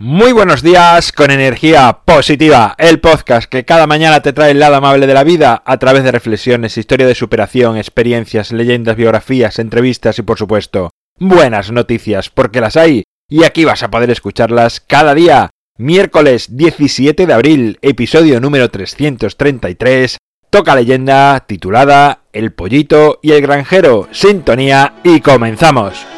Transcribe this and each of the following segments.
Muy buenos días con energía positiva, el podcast que cada mañana te trae el lado amable de la vida a través de reflexiones, historia de superación, experiencias, leyendas, biografías, entrevistas y por supuesto buenas noticias porque las hay y aquí vas a poder escucharlas cada día. Miércoles 17 de abril, episodio número 333, toca leyenda titulada El pollito y el granjero, sintonía y comenzamos.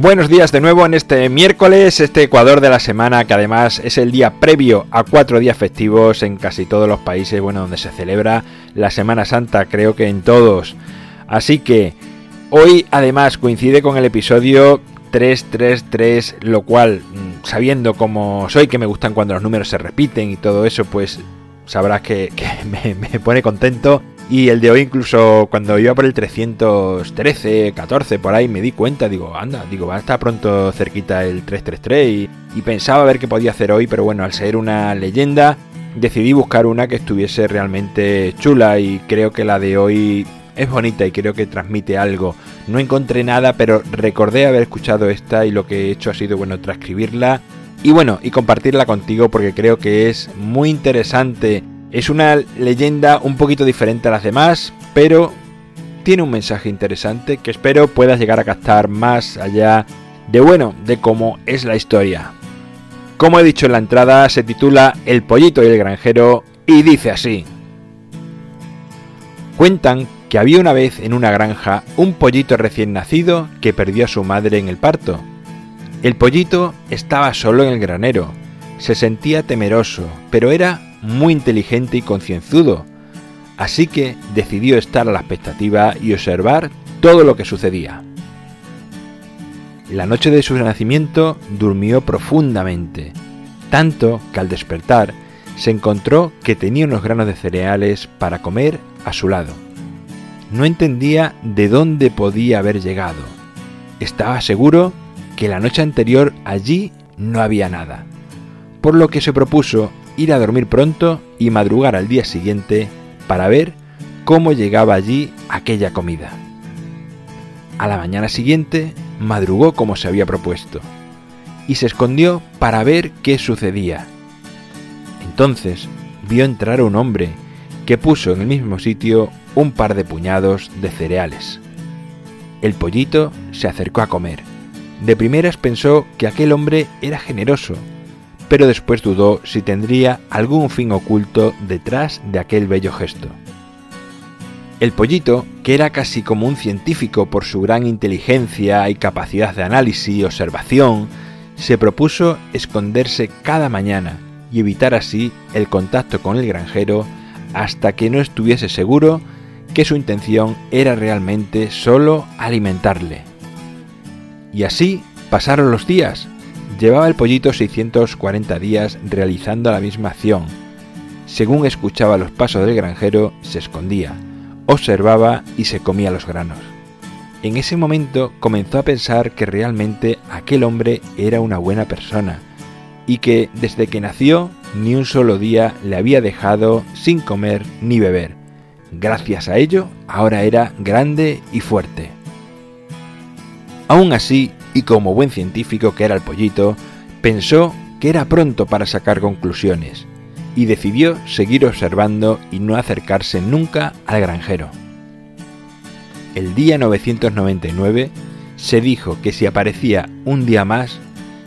Buenos días de nuevo en este miércoles, este Ecuador de la semana, que además es el día previo a cuatro días festivos en casi todos los países, bueno, donde se celebra la Semana Santa, creo que en todos. Así que hoy además coincide con el episodio 333, lo cual, mm, sabiendo cómo soy, que me gustan cuando los números se repiten y todo eso, pues sabrás que, me pone contento y el de hoy incluso cuando iba por el 313, 14, por ahí me di cuenta, digo, anda, digo, va a estar pronto cerquita el 333 y, y pensaba ver qué podía hacer hoy, pero bueno, al ser una leyenda decidí buscar una que estuviese realmente chula y creo que la de hoy es bonita y creo que transmite algo. No encontré nada, pero recordé haber escuchado esta y lo que he hecho ha sido, bueno, transcribirla y bueno, y compartirla contigo porque creo que es muy interesante es una leyenda un poquito diferente a las demás, pero tiene un mensaje interesante que espero puedas llegar a captar más allá de bueno, de cómo es la historia. Como he dicho en la entrada, se titula El pollito y el granjero y dice así. Cuentan que había una vez en una granja un pollito recién nacido que perdió a su madre en el parto. El pollito estaba solo en el granero. Se sentía temeroso, pero era muy inteligente y concienzudo, así que decidió estar a la expectativa y observar todo lo que sucedía. La noche de su nacimiento durmió profundamente, tanto que al despertar se encontró que tenía unos granos de cereales para comer a su lado. No entendía de dónde podía haber llegado. Estaba seguro que la noche anterior allí no había nada, por lo que se propuso ir a dormir pronto y madrugar al día siguiente para ver cómo llegaba allí aquella comida. A la mañana siguiente madrugó como se había propuesto y se escondió para ver qué sucedía. Entonces vio entrar a un hombre que puso en el mismo sitio un par de puñados de cereales. El pollito se acercó a comer. De primeras pensó que aquel hombre era generoso pero después dudó si tendría algún fin oculto detrás de aquel bello gesto. El pollito, que era casi como un científico por su gran inteligencia y capacidad de análisis y observación, se propuso esconderse cada mañana y evitar así el contacto con el granjero hasta que no estuviese seguro que su intención era realmente solo alimentarle. Y así pasaron los días, Llevaba el pollito 640 días realizando la misma acción. Según escuchaba los pasos del granjero, se escondía, observaba y se comía los granos. En ese momento comenzó a pensar que realmente aquel hombre era una buena persona y que desde que nació ni un solo día le había dejado sin comer ni beber. Gracias a ello, ahora era grande y fuerte. Aún así, y como buen científico que era el pollito, pensó que era pronto para sacar conclusiones y decidió seguir observando y no acercarse nunca al granjero. El día 999 se dijo que si aparecía un día más,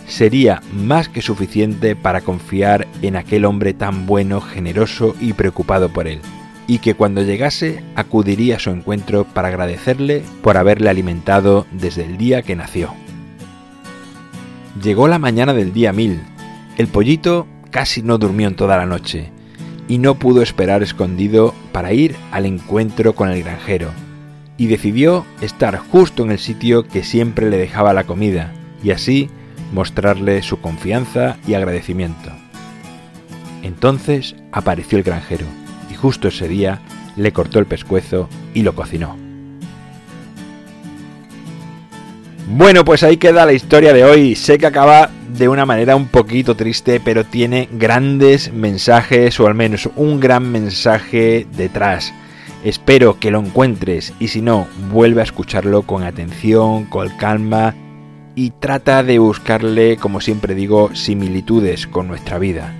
sería más que suficiente para confiar en aquel hombre tan bueno, generoso y preocupado por él, y que cuando llegase acudiría a su encuentro para agradecerle por haberle alimentado desde el día que nació. Llegó la mañana del día mil. El pollito casi no durmió en toda la noche y no pudo esperar escondido para ir al encuentro con el granjero, y decidió estar justo en el sitio que siempre le dejaba la comida, y así mostrarle su confianza y agradecimiento. Entonces apareció el granjero y justo ese día le cortó el pescuezo y lo cocinó. Bueno, pues ahí queda la historia de hoy. Sé que acaba de una manera un poquito triste, pero tiene grandes mensajes, o al menos un gran mensaje detrás. Espero que lo encuentres y si no, vuelve a escucharlo con atención, con calma y trata de buscarle, como siempre digo, similitudes con nuestra vida.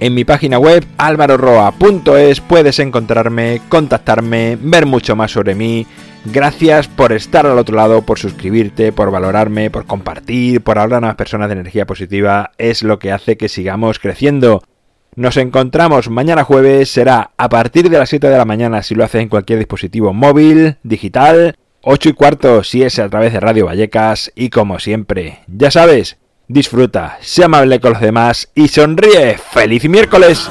En mi página web alvaroroa.es puedes encontrarme, contactarme, ver mucho más sobre mí. Gracias por estar al otro lado, por suscribirte, por valorarme, por compartir, por hablar a más personas de energía positiva. Es lo que hace que sigamos creciendo. Nos encontramos mañana jueves, será a partir de las 7 de la mañana si lo haces en cualquier dispositivo móvil, digital, 8 y cuarto si es a través de Radio Vallecas y como siempre, ya sabes, Disfruta, sea amable con los demás y sonríe. ¡Feliz miércoles!